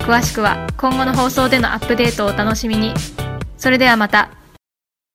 詳しくは今後の放送でのアップデートをお楽しみに。それではまた。